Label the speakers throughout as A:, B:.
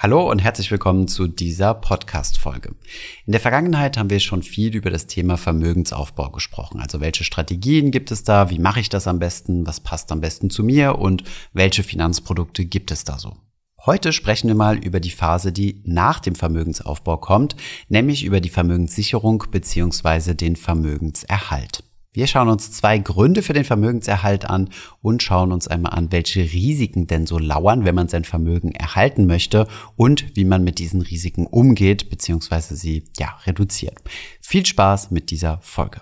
A: Hallo und herzlich willkommen zu dieser Podcast-Folge. In der Vergangenheit haben wir schon viel über das Thema Vermögensaufbau gesprochen. Also welche Strategien gibt es da? Wie mache ich das am besten? Was passt am besten zu mir? Und welche Finanzprodukte gibt es da so? Heute sprechen wir mal über die Phase, die nach dem Vermögensaufbau kommt, nämlich über die Vermögenssicherung beziehungsweise den Vermögenserhalt. Wir schauen uns zwei Gründe für den Vermögenserhalt an und schauen uns einmal an, welche Risiken denn so lauern, wenn man sein Vermögen erhalten möchte und wie man mit diesen Risiken umgeht bzw. sie ja reduziert. Viel Spaß mit dieser Folge.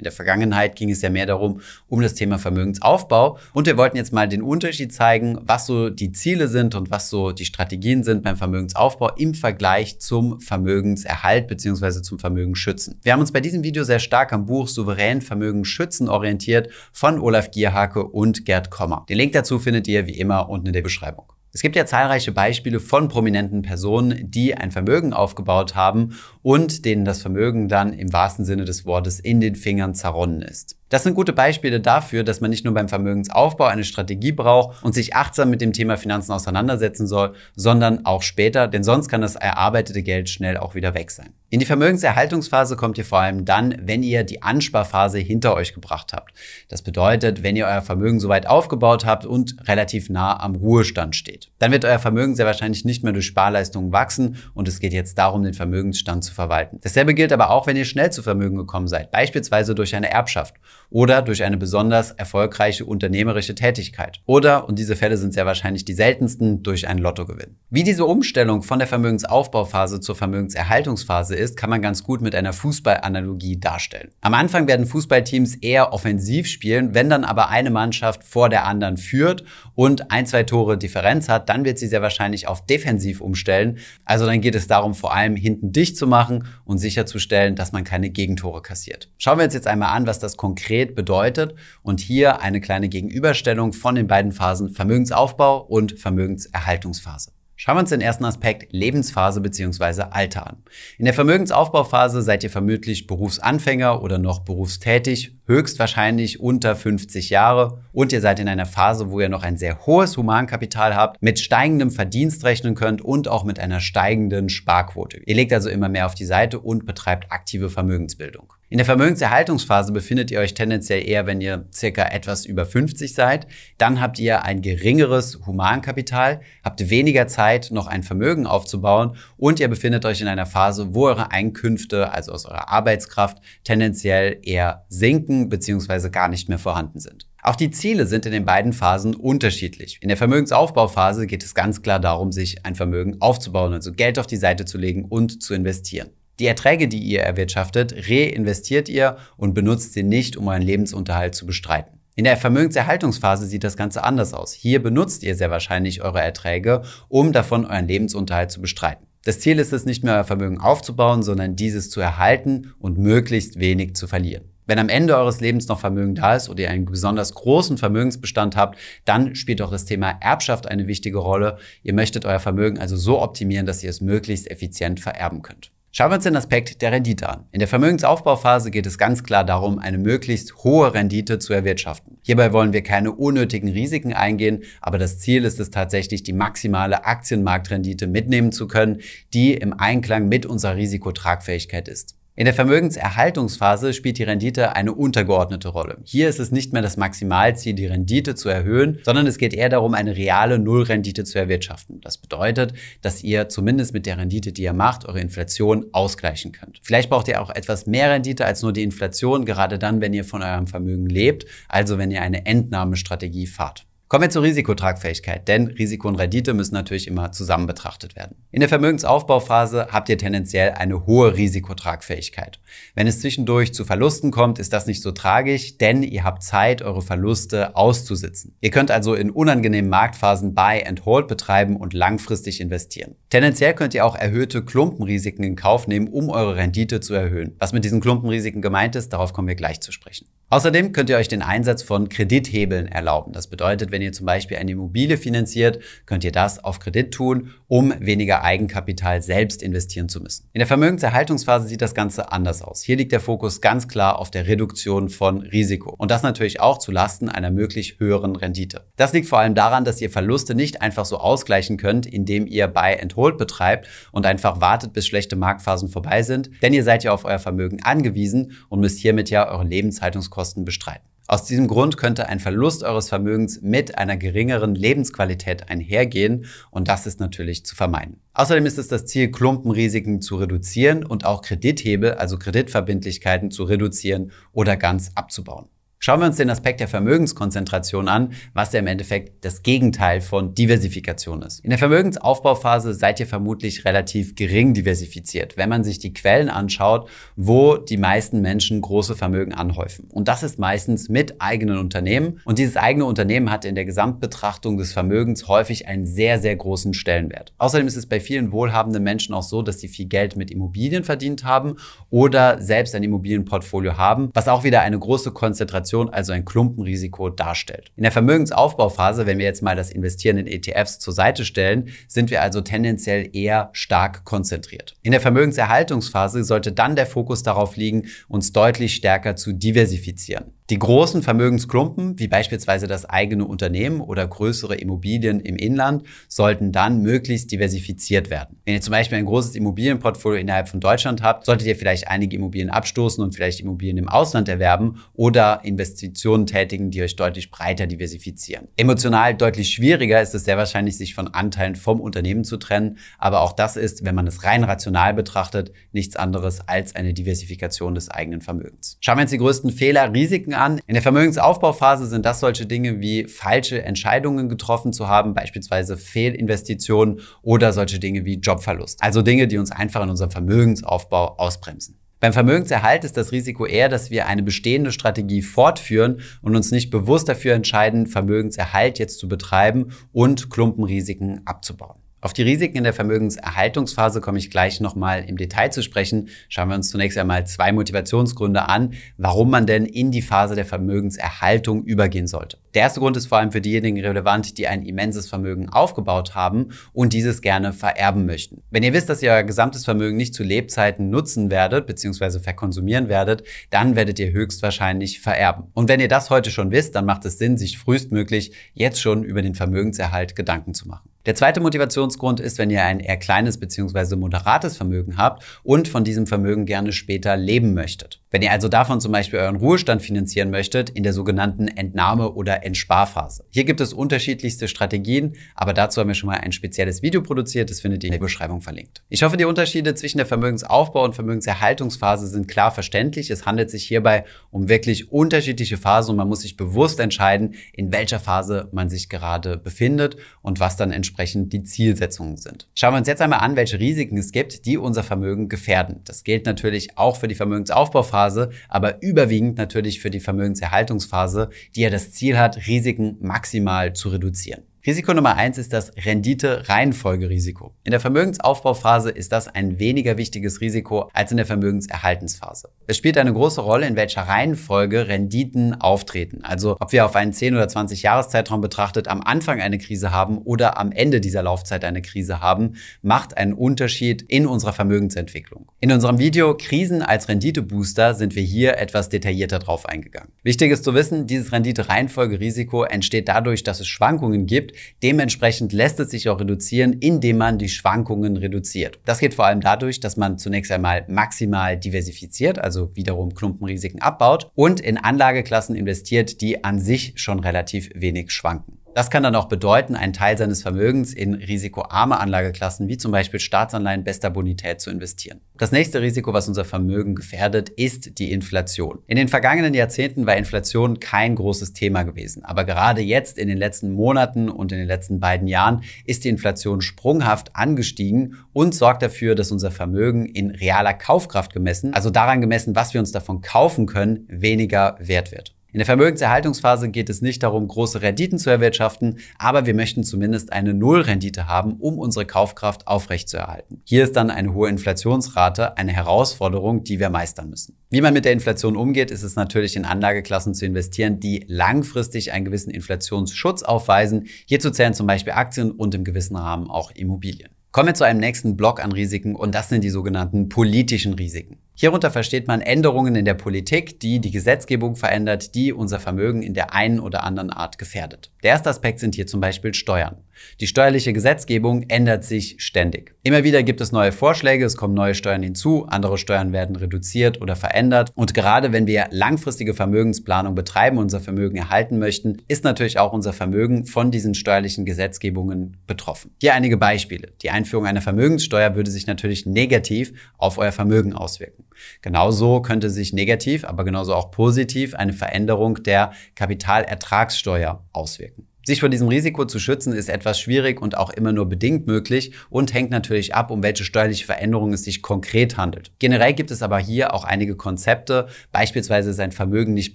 A: In der Vergangenheit ging es ja mehr darum, um das Thema Vermögensaufbau. Und wir wollten jetzt mal den Unterschied zeigen, was so die Ziele sind und was so die Strategien sind beim Vermögensaufbau im Vergleich zum Vermögenserhalt bzw. zum Vermögensschützen. Wir haben uns bei diesem Video sehr stark am Buch Souverän Vermögen schützen orientiert von Olaf Gierhake und Gerd Kommer. Den Link dazu findet ihr wie immer unten in der Beschreibung. Es gibt ja zahlreiche Beispiele von prominenten Personen, die ein Vermögen aufgebaut haben und denen das Vermögen dann im wahrsten Sinne des Wortes in den Fingern zerronnen ist. Das sind gute Beispiele dafür, dass man nicht nur beim Vermögensaufbau eine Strategie braucht und sich achtsam mit dem Thema Finanzen auseinandersetzen soll, sondern auch später, denn sonst kann das erarbeitete Geld schnell auch wieder weg sein. In die Vermögenserhaltungsphase kommt ihr vor allem dann, wenn ihr die Ansparphase hinter euch gebracht habt. Das bedeutet, wenn ihr euer Vermögen soweit aufgebaut habt und relativ nah am Ruhestand steht. Dann wird euer Vermögen sehr wahrscheinlich nicht mehr durch Sparleistungen wachsen und es geht jetzt darum, den Vermögensstand zu verwalten. Dasselbe gilt aber auch, wenn ihr schnell zu Vermögen gekommen seid, beispielsweise durch eine Erbschaft oder durch eine besonders erfolgreiche unternehmerische Tätigkeit. Oder, und diese Fälle sind sehr wahrscheinlich die seltensten, durch einen Lottogewinn. Wie diese Umstellung von der Vermögensaufbauphase zur Vermögenserhaltungsphase ist, kann man ganz gut mit einer Fußballanalogie darstellen. Am Anfang werden Fußballteams eher offensiv spielen, wenn dann aber eine Mannschaft vor der anderen führt und ein, zwei Tore Differenz hat, dann wird sie sehr wahrscheinlich auf defensiv umstellen. Also dann geht es darum, vor allem hinten dicht zu machen und sicherzustellen, dass man keine Gegentore kassiert. Schauen wir uns jetzt einmal an, was das konkret konkret bedeutet und hier eine kleine Gegenüberstellung von den beiden Phasen Vermögensaufbau und Vermögenserhaltungsphase. Schauen wir uns den ersten Aspekt Lebensphase bzw. Alter an. In der Vermögensaufbauphase seid ihr vermutlich Berufsanfänger oder noch berufstätig, höchstwahrscheinlich unter 50 Jahre und ihr seid in einer Phase, wo ihr noch ein sehr hohes Humankapital habt, mit steigendem Verdienst rechnen könnt und auch mit einer steigenden Sparquote. Ihr legt also immer mehr auf die Seite und betreibt aktive Vermögensbildung. In der Vermögenserhaltungsphase befindet ihr euch tendenziell eher, wenn ihr circa etwas über 50 seid. Dann habt ihr ein geringeres Humankapital, habt weniger Zeit, noch ein Vermögen aufzubauen und ihr befindet euch in einer Phase, wo eure Einkünfte, also aus eurer Arbeitskraft, tendenziell eher sinken bzw. gar nicht mehr vorhanden sind. Auch die Ziele sind in den beiden Phasen unterschiedlich. In der Vermögensaufbauphase geht es ganz klar darum, sich ein Vermögen aufzubauen, also Geld auf die Seite zu legen und zu investieren. Die Erträge, die ihr erwirtschaftet, reinvestiert ihr und benutzt sie nicht, um euren Lebensunterhalt zu bestreiten. In der Vermögenserhaltungsphase sieht das Ganze anders aus. Hier benutzt ihr sehr wahrscheinlich eure Erträge, um davon euren Lebensunterhalt zu bestreiten. Das Ziel ist es nicht mehr euer Vermögen aufzubauen, sondern dieses zu erhalten und möglichst wenig zu verlieren. Wenn am Ende eures Lebens noch Vermögen da ist oder ihr einen besonders großen Vermögensbestand habt, dann spielt auch das Thema Erbschaft eine wichtige Rolle. Ihr möchtet euer Vermögen also so optimieren, dass ihr es möglichst effizient vererben könnt. Schauen wir uns den Aspekt der Rendite an. In der Vermögensaufbauphase geht es ganz klar darum, eine möglichst hohe Rendite zu erwirtschaften. Hierbei wollen wir keine unnötigen Risiken eingehen, aber das Ziel ist es tatsächlich, die maximale Aktienmarktrendite mitnehmen zu können, die im Einklang mit unserer Risikotragfähigkeit ist. In der Vermögenserhaltungsphase spielt die Rendite eine untergeordnete Rolle. Hier ist es nicht mehr das Maximalziel, die Rendite zu erhöhen, sondern es geht eher darum, eine reale Nullrendite zu erwirtschaften. Das bedeutet, dass ihr zumindest mit der Rendite, die ihr macht, eure Inflation ausgleichen könnt. Vielleicht braucht ihr auch etwas mehr Rendite als nur die Inflation, gerade dann, wenn ihr von eurem Vermögen lebt, also wenn ihr eine Entnahmestrategie fahrt. Kommen wir zur Risikotragfähigkeit, denn Risiko und Rendite müssen natürlich immer zusammen betrachtet werden. In der Vermögensaufbauphase habt ihr tendenziell eine hohe Risikotragfähigkeit. Wenn es zwischendurch zu Verlusten kommt, ist das nicht so tragisch, denn ihr habt Zeit, eure Verluste auszusitzen. Ihr könnt also in unangenehmen Marktphasen Buy and Hold betreiben und langfristig investieren. Tendenziell könnt ihr auch erhöhte Klumpenrisiken in Kauf nehmen, um eure Rendite zu erhöhen. Was mit diesen Klumpenrisiken gemeint ist, darauf kommen wir gleich zu sprechen. Außerdem könnt ihr euch den Einsatz von Kredithebeln erlauben. Das bedeutet, wenn ihr zum Beispiel eine Immobilie finanziert, könnt ihr das auf Kredit tun, um weniger Eigenkapital selbst investieren zu müssen. In der Vermögenserhaltungsphase sieht das Ganze anders aus. Hier liegt der Fokus ganz klar auf der Reduktion von Risiko. Und das natürlich auch zu Lasten einer möglich höheren Rendite. Das liegt vor allem daran, dass ihr Verluste nicht einfach so ausgleichen könnt, indem ihr Buy and Hold betreibt und einfach wartet, bis schlechte Marktphasen vorbei sind. Denn ihr seid ja auf euer Vermögen angewiesen und müsst hiermit ja eure Lebenshaltungskosten Kosten bestreiten. Aus diesem Grund könnte ein Verlust eures Vermögens mit einer geringeren Lebensqualität einhergehen und das ist natürlich zu vermeiden. Außerdem ist es das Ziel, Klumpenrisiken zu reduzieren und auch Kredithebel, also Kreditverbindlichkeiten zu reduzieren oder ganz abzubauen. Schauen wir uns den Aspekt der Vermögenskonzentration an, was ja im Endeffekt das Gegenteil von Diversifikation ist. In der Vermögensaufbauphase seid ihr vermutlich relativ gering diversifiziert, wenn man sich die Quellen anschaut, wo die meisten Menschen große Vermögen anhäufen. Und das ist meistens mit eigenen Unternehmen. Und dieses eigene Unternehmen hat in der Gesamtbetrachtung des Vermögens häufig einen sehr, sehr großen Stellenwert. Außerdem ist es bei vielen wohlhabenden Menschen auch so, dass sie viel Geld mit Immobilien verdient haben oder selbst ein Immobilienportfolio haben, was auch wieder eine große Konzentration Inflation also ein Klumpenrisiko darstellt. In der Vermögensaufbauphase, wenn wir jetzt mal das Investieren in ETFs zur Seite stellen, sind wir also tendenziell eher stark konzentriert. In der Vermögenserhaltungsphase sollte dann der Fokus darauf liegen, uns deutlich stärker zu diversifizieren. Die großen Vermögensklumpen, wie beispielsweise das eigene Unternehmen oder größere Immobilien im Inland, sollten dann möglichst diversifiziert werden. Wenn ihr zum Beispiel ein großes Immobilienportfolio innerhalb von Deutschland habt, solltet ihr vielleicht einige Immobilien abstoßen und vielleicht Immobilien im Ausland erwerben oder Investitionen tätigen, die euch deutlich breiter diversifizieren. Emotional deutlich schwieriger ist es sehr wahrscheinlich, sich von Anteilen vom Unternehmen zu trennen, aber auch das ist, wenn man es rein rational betrachtet, nichts anderes als eine Diversifikation des eigenen Vermögens. Schauen wir uns die größten Fehler, Risiken an. In der Vermögensaufbauphase sind das solche Dinge wie falsche Entscheidungen getroffen zu haben, beispielsweise Fehlinvestitionen oder solche Dinge wie Jobverlust. Also Dinge, die uns einfach in unserem Vermögensaufbau ausbremsen. Beim Vermögenserhalt ist das Risiko eher, dass wir eine bestehende Strategie fortführen und uns nicht bewusst dafür entscheiden, Vermögenserhalt jetzt zu betreiben und Klumpenrisiken abzubauen. Auf die Risiken in der Vermögenserhaltungsphase komme ich gleich nochmal im Detail zu sprechen. Schauen wir uns zunächst einmal zwei Motivationsgründe an, warum man denn in die Phase der Vermögenserhaltung übergehen sollte. Der erste Grund ist vor allem für diejenigen relevant, die ein immenses Vermögen aufgebaut haben und dieses gerne vererben möchten. Wenn ihr wisst, dass ihr euer gesamtes Vermögen nicht zu Lebzeiten nutzen werdet bzw. verkonsumieren werdet, dann werdet ihr höchstwahrscheinlich vererben. Und wenn ihr das heute schon wisst, dann macht es Sinn, sich frühestmöglich jetzt schon über den Vermögenserhalt Gedanken zu machen. Der zweite Motivationsgrund ist, wenn ihr ein eher kleines bzw. moderates Vermögen habt und von diesem Vermögen gerne später leben möchtet. Wenn ihr also davon zum Beispiel euren Ruhestand finanzieren möchtet in der sogenannten Entnahme- oder Entsparphase. Hier gibt es unterschiedlichste Strategien, aber dazu haben wir schon mal ein spezielles Video produziert, das findet ihr in der Beschreibung verlinkt. Ich hoffe, die Unterschiede zwischen der Vermögensaufbau- und Vermögenserhaltungsphase sind klar verständlich. Es handelt sich hierbei um wirklich unterschiedliche Phasen und man muss sich bewusst entscheiden, in welcher Phase man sich gerade befindet und was dann entsprechend die Zielsetzungen sind. Schauen wir uns jetzt einmal an, welche Risiken es gibt, die unser Vermögen gefährden. Das gilt natürlich auch für die Vermögensaufbauphase Phase, aber überwiegend natürlich für die Vermögenserhaltungsphase, die ja das Ziel hat, Risiken maximal zu reduzieren. Risiko Nummer eins ist das Rendite-Reihenfolgerisiko. In der Vermögensaufbauphase ist das ein weniger wichtiges Risiko als in der Vermögenserhaltensphase. Es spielt eine große Rolle, in welcher Reihenfolge Renditen auftreten. Also ob wir auf einen 10 oder 20 Jahreszeitraum betrachtet am Anfang eine Krise haben oder am Ende dieser Laufzeit eine Krise haben, macht einen Unterschied in unserer Vermögensentwicklung. In unserem Video Krisen als Renditebooster sind wir hier etwas detaillierter drauf eingegangen. Wichtig ist zu wissen, dieses Rendite-Reihenfolgerisiko entsteht dadurch, dass es Schwankungen gibt, Dementsprechend lässt es sich auch reduzieren, indem man die Schwankungen reduziert. Das geht vor allem dadurch, dass man zunächst einmal maximal diversifiziert, also wiederum Klumpenrisiken abbaut und in Anlageklassen investiert, die an sich schon relativ wenig schwanken. Das kann dann auch bedeuten, einen Teil seines Vermögens in risikoarme Anlageklassen wie zum Beispiel Staatsanleihen bester Bonität zu investieren. Das nächste Risiko, was unser Vermögen gefährdet, ist die Inflation. In den vergangenen Jahrzehnten war Inflation kein großes Thema gewesen, aber gerade jetzt in den letzten Monaten und in den letzten beiden Jahren ist die Inflation sprunghaft angestiegen und sorgt dafür, dass unser Vermögen in realer Kaufkraft gemessen, also daran gemessen, was wir uns davon kaufen können, weniger wert wird. In der Vermögenserhaltungsphase geht es nicht darum, große Renditen zu erwirtschaften, aber wir möchten zumindest eine Nullrendite haben, um unsere Kaufkraft aufrechtzuerhalten. Hier ist dann eine hohe Inflationsrate eine Herausforderung, die wir meistern müssen. Wie man mit der Inflation umgeht, ist es natürlich in Anlageklassen zu investieren, die langfristig einen gewissen Inflationsschutz aufweisen. Hierzu zählen zum Beispiel Aktien und im gewissen Rahmen auch Immobilien. Kommen wir zu einem nächsten Block an Risiken und das sind die sogenannten politischen Risiken. Hierunter versteht man Änderungen in der Politik, die die Gesetzgebung verändert, die unser Vermögen in der einen oder anderen Art gefährdet. Der erste Aspekt sind hier zum Beispiel Steuern. Die steuerliche Gesetzgebung ändert sich ständig. Immer wieder gibt es neue Vorschläge, es kommen neue Steuern hinzu, andere Steuern werden reduziert oder verändert. Und gerade wenn wir langfristige Vermögensplanung betreiben, unser Vermögen erhalten möchten, ist natürlich auch unser Vermögen von diesen steuerlichen Gesetzgebungen betroffen. Hier einige Beispiele. Die Einführung einer Vermögenssteuer würde sich natürlich negativ auf euer Vermögen auswirken. Genauso könnte sich negativ, aber genauso auch positiv eine Veränderung der Kapitalertragssteuer auswirken. Sich vor diesem Risiko zu schützen ist etwas schwierig und auch immer nur bedingt möglich und hängt natürlich ab, um welche steuerliche Veränderung es sich konkret handelt. Generell gibt es aber hier auch einige Konzepte, beispielsweise sein Vermögen nicht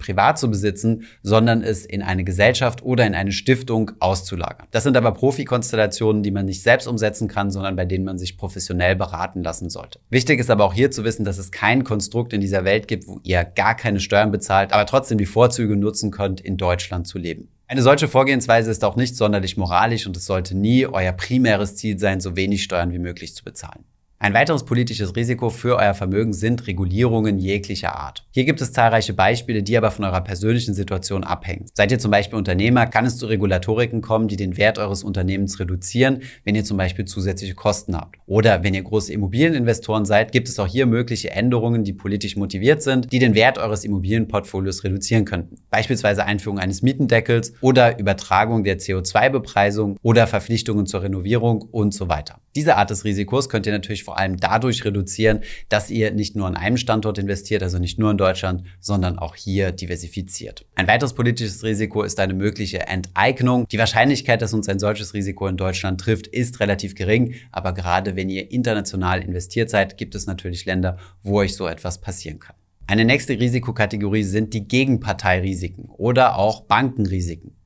A: privat zu besitzen, sondern es in eine Gesellschaft oder in eine Stiftung auszulagern. Das sind aber Profikonstellationen, die man nicht selbst umsetzen kann, sondern bei denen man sich professionell beraten lassen sollte. Wichtig ist aber auch hier zu wissen, dass es kein Konstrukt in dieser Welt gibt, wo ihr gar keine Steuern bezahlt, aber trotzdem die Vorzüge nutzen könnt, in Deutschland zu leben. Eine solche Vorgehensweise ist auch nicht sonderlich moralisch und es sollte nie euer primäres Ziel sein, so wenig Steuern wie möglich zu bezahlen. Ein weiteres politisches Risiko für euer Vermögen sind Regulierungen jeglicher Art. Hier gibt es zahlreiche Beispiele, die aber von eurer persönlichen Situation abhängen. Seid ihr zum Beispiel Unternehmer, kann es zu Regulatoriken kommen, die den Wert eures Unternehmens reduzieren, wenn ihr zum Beispiel zusätzliche Kosten habt. Oder wenn ihr große Immobilieninvestoren seid, gibt es auch hier mögliche Änderungen, die politisch motiviert sind, die den Wert eures Immobilienportfolios reduzieren könnten. Beispielsweise Einführung eines Mietendeckels oder Übertragung der CO2-Bepreisung oder Verpflichtungen zur Renovierung und so weiter. Diese Art des Risikos könnt ihr natürlich vor allem dadurch reduzieren, dass ihr nicht nur an einem Standort investiert, also nicht nur in Deutschland, sondern auch hier diversifiziert. Ein weiteres politisches Risiko ist eine mögliche Enteignung. Die Wahrscheinlichkeit, dass uns ein solches Risiko in Deutschland trifft, ist relativ gering, aber gerade wenn ihr international investiert seid, gibt es natürlich Länder, wo euch so etwas passieren kann. Eine nächste Risikokategorie sind die Gegenparteirisiken oder auch Bankenrisiken.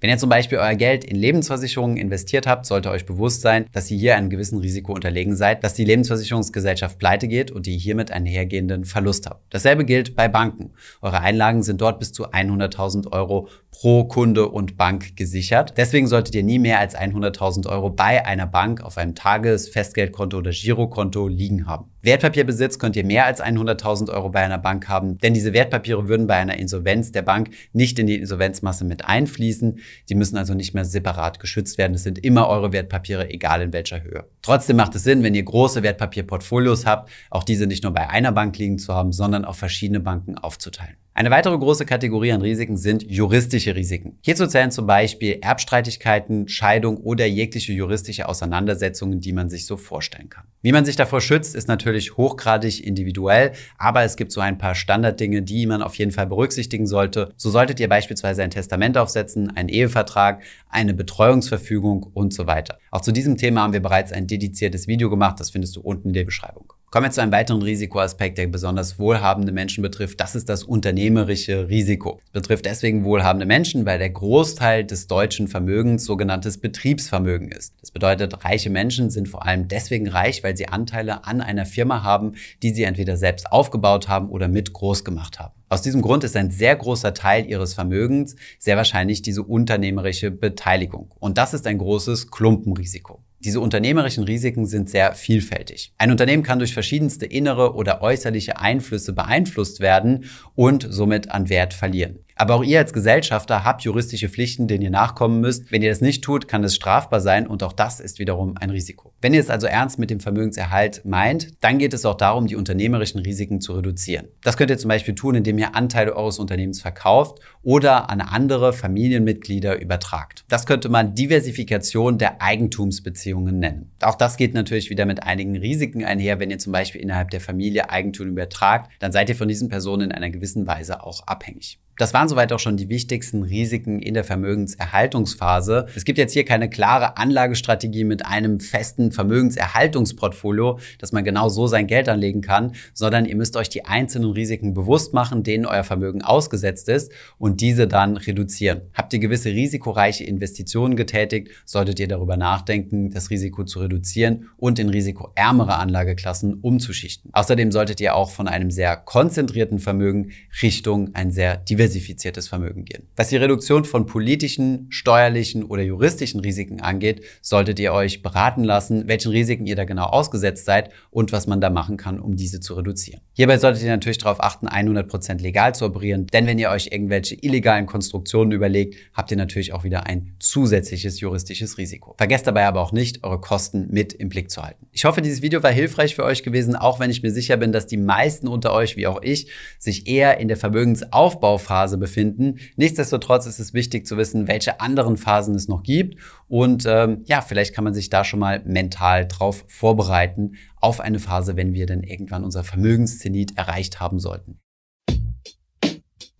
A: Wenn ihr zum Beispiel euer Geld in Lebensversicherungen investiert habt, sollte euch bewusst sein, dass ihr hier einem gewissen Risiko unterlegen seid, dass die Lebensversicherungsgesellschaft pleite geht und ihr hiermit einen hergehenden Verlust habt. Dasselbe gilt bei Banken. Eure Einlagen sind dort bis zu 100.000 Euro pro Kunde und Bank gesichert. Deswegen solltet ihr nie mehr als 100.000 Euro bei einer Bank auf einem Tages-, Festgeldkonto oder Girokonto liegen haben. Wertpapierbesitz könnt ihr mehr als 100.000 Euro bei einer Bank haben, denn diese Wertpapiere würden bei einer Insolvenz der Bank nicht in die Insolvenzmasse mit einfließen. Sie müssen also nicht mehr separat geschützt werden. Es sind immer eure Wertpapiere, egal in welcher Höhe. Trotzdem macht es Sinn, wenn ihr große Wertpapierportfolios habt, auch diese nicht nur bei einer Bank liegen zu haben, sondern auf verschiedene Banken aufzuteilen. Eine weitere große Kategorie an Risiken sind juristische Risiken. Hierzu zählen zum Beispiel Erbstreitigkeiten, Scheidung oder jegliche juristische Auseinandersetzungen, die man sich so vorstellen kann. Wie man sich davor schützt, ist natürlich hochgradig individuell, aber es gibt so ein paar Standarddinge, die man auf jeden Fall berücksichtigen sollte. So solltet ihr beispielsweise ein Testament aufsetzen, einen Ehevertrag, eine Betreuungsverfügung und so weiter. Auch zu diesem Thema haben wir bereits ein dediziertes Video gemacht, das findest du unten in der Beschreibung. Kommen wir zu einem weiteren Risikoaspekt, der besonders wohlhabende Menschen betrifft. Das ist das unternehmerische Risiko. Es betrifft deswegen wohlhabende Menschen, weil der Großteil des deutschen Vermögens sogenanntes Betriebsvermögen ist. Das bedeutet, reiche Menschen sind vor allem deswegen reich, weil sie Anteile an einer Firma haben, die sie entweder selbst aufgebaut haben oder mit groß gemacht haben. Aus diesem Grund ist ein sehr großer Teil ihres Vermögens sehr wahrscheinlich diese unternehmerische Beteiligung. Und das ist ein großes Klumpenrisiko. Diese unternehmerischen Risiken sind sehr vielfältig. Ein Unternehmen kann durch verschiedenste innere oder äußerliche Einflüsse beeinflusst werden und somit an Wert verlieren. Aber auch ihr als Gesellschafter habt juristische Pflichten, denen ihr nachkommen müsst. Wenn ihr das nicht tut, kann es strafbar sein und auch das ist wiederum ein Risiko. Wenn ihr es also ernst mit dem Vermögenserhalt meint, dann geht es auch darum, die unternehmerischen Risiken zu reduzieren. Das könnt ihr zum Beispiel tun, indem ihr Anteile eures Unternehmens verkauft oder an andere Familienmitglieder übertragt. Das könnte man Diversifikation der Eigentumsbeziehungen nennen. Auch das geht natürlich wieder mit einigen Risiken einher. Wenn ihr zum Beispiel innerhalb der Familie Eigentum übertragt, dann seid ihr von diesen Personen in einer gewissen Weise auch abhängig. Das waren soweit auch schon die wichtigsten Risiken in der Vermögenserhaltungsphase. Es gibt jetzt hier keine klare Anlagestrategie mit einem festen Vermögenserhaltungsportfolio, dass man genau so sein Geld anlegen kann, sondern ihr müsst euch die einzelnen Risiken bewusst machen, denen euer Vermögen ausgesetzt ist und diese dann reduzieren. Habt ihr gewisse risikoreiche Investitionen getätigt, solltet ihr darüber nachdenken, das Risiko zu reduzieren und in risikoärmere Anlageklassen umzuschichten. Außerdem solltet ihr auch von einem sehr konzentrierten Vermögen Richtung ein sehr diversifiziertes diversifiziertes Vermögen gehen. Was die Reduktion von politischen, steuerlichen oder juristischen Risiken angeht, solltet ihr euch beraten lassen, welchen Risiken ihr da genau ausgesetzt seid und was man da machen kann, um diese zu reduzieren. Hierbei solltet ihr natürlich darauf achten, 100% legal zu operieren, denn wenn ihr euch irgendwelche illegalen Konstruktionen überlegt, habt ihr natürlich auch wieder ein zusätzliches juristisches Risiko. Vergesst dabei aber auch nicht, eure Kosten mit im Blick zu halten. Ich hoffe, dieses Video war hilfreich für euch gewesen, auch wenn ich mir sicher bin, dass die meisten unter euch, wie auch ich, sich eher in der Vermögensaufbauphase Phase befinden. Nichtsdestotrotz ist es wichtig zu wissen, welche anderen Phasen es noch gibt. Und ähm, ja, vielleicht kann man sich da schon mal mental drauf vorbereiten auf eine Phase, wenn wir dann irgendwann unser Vermögenszenit erreicht haben sollten.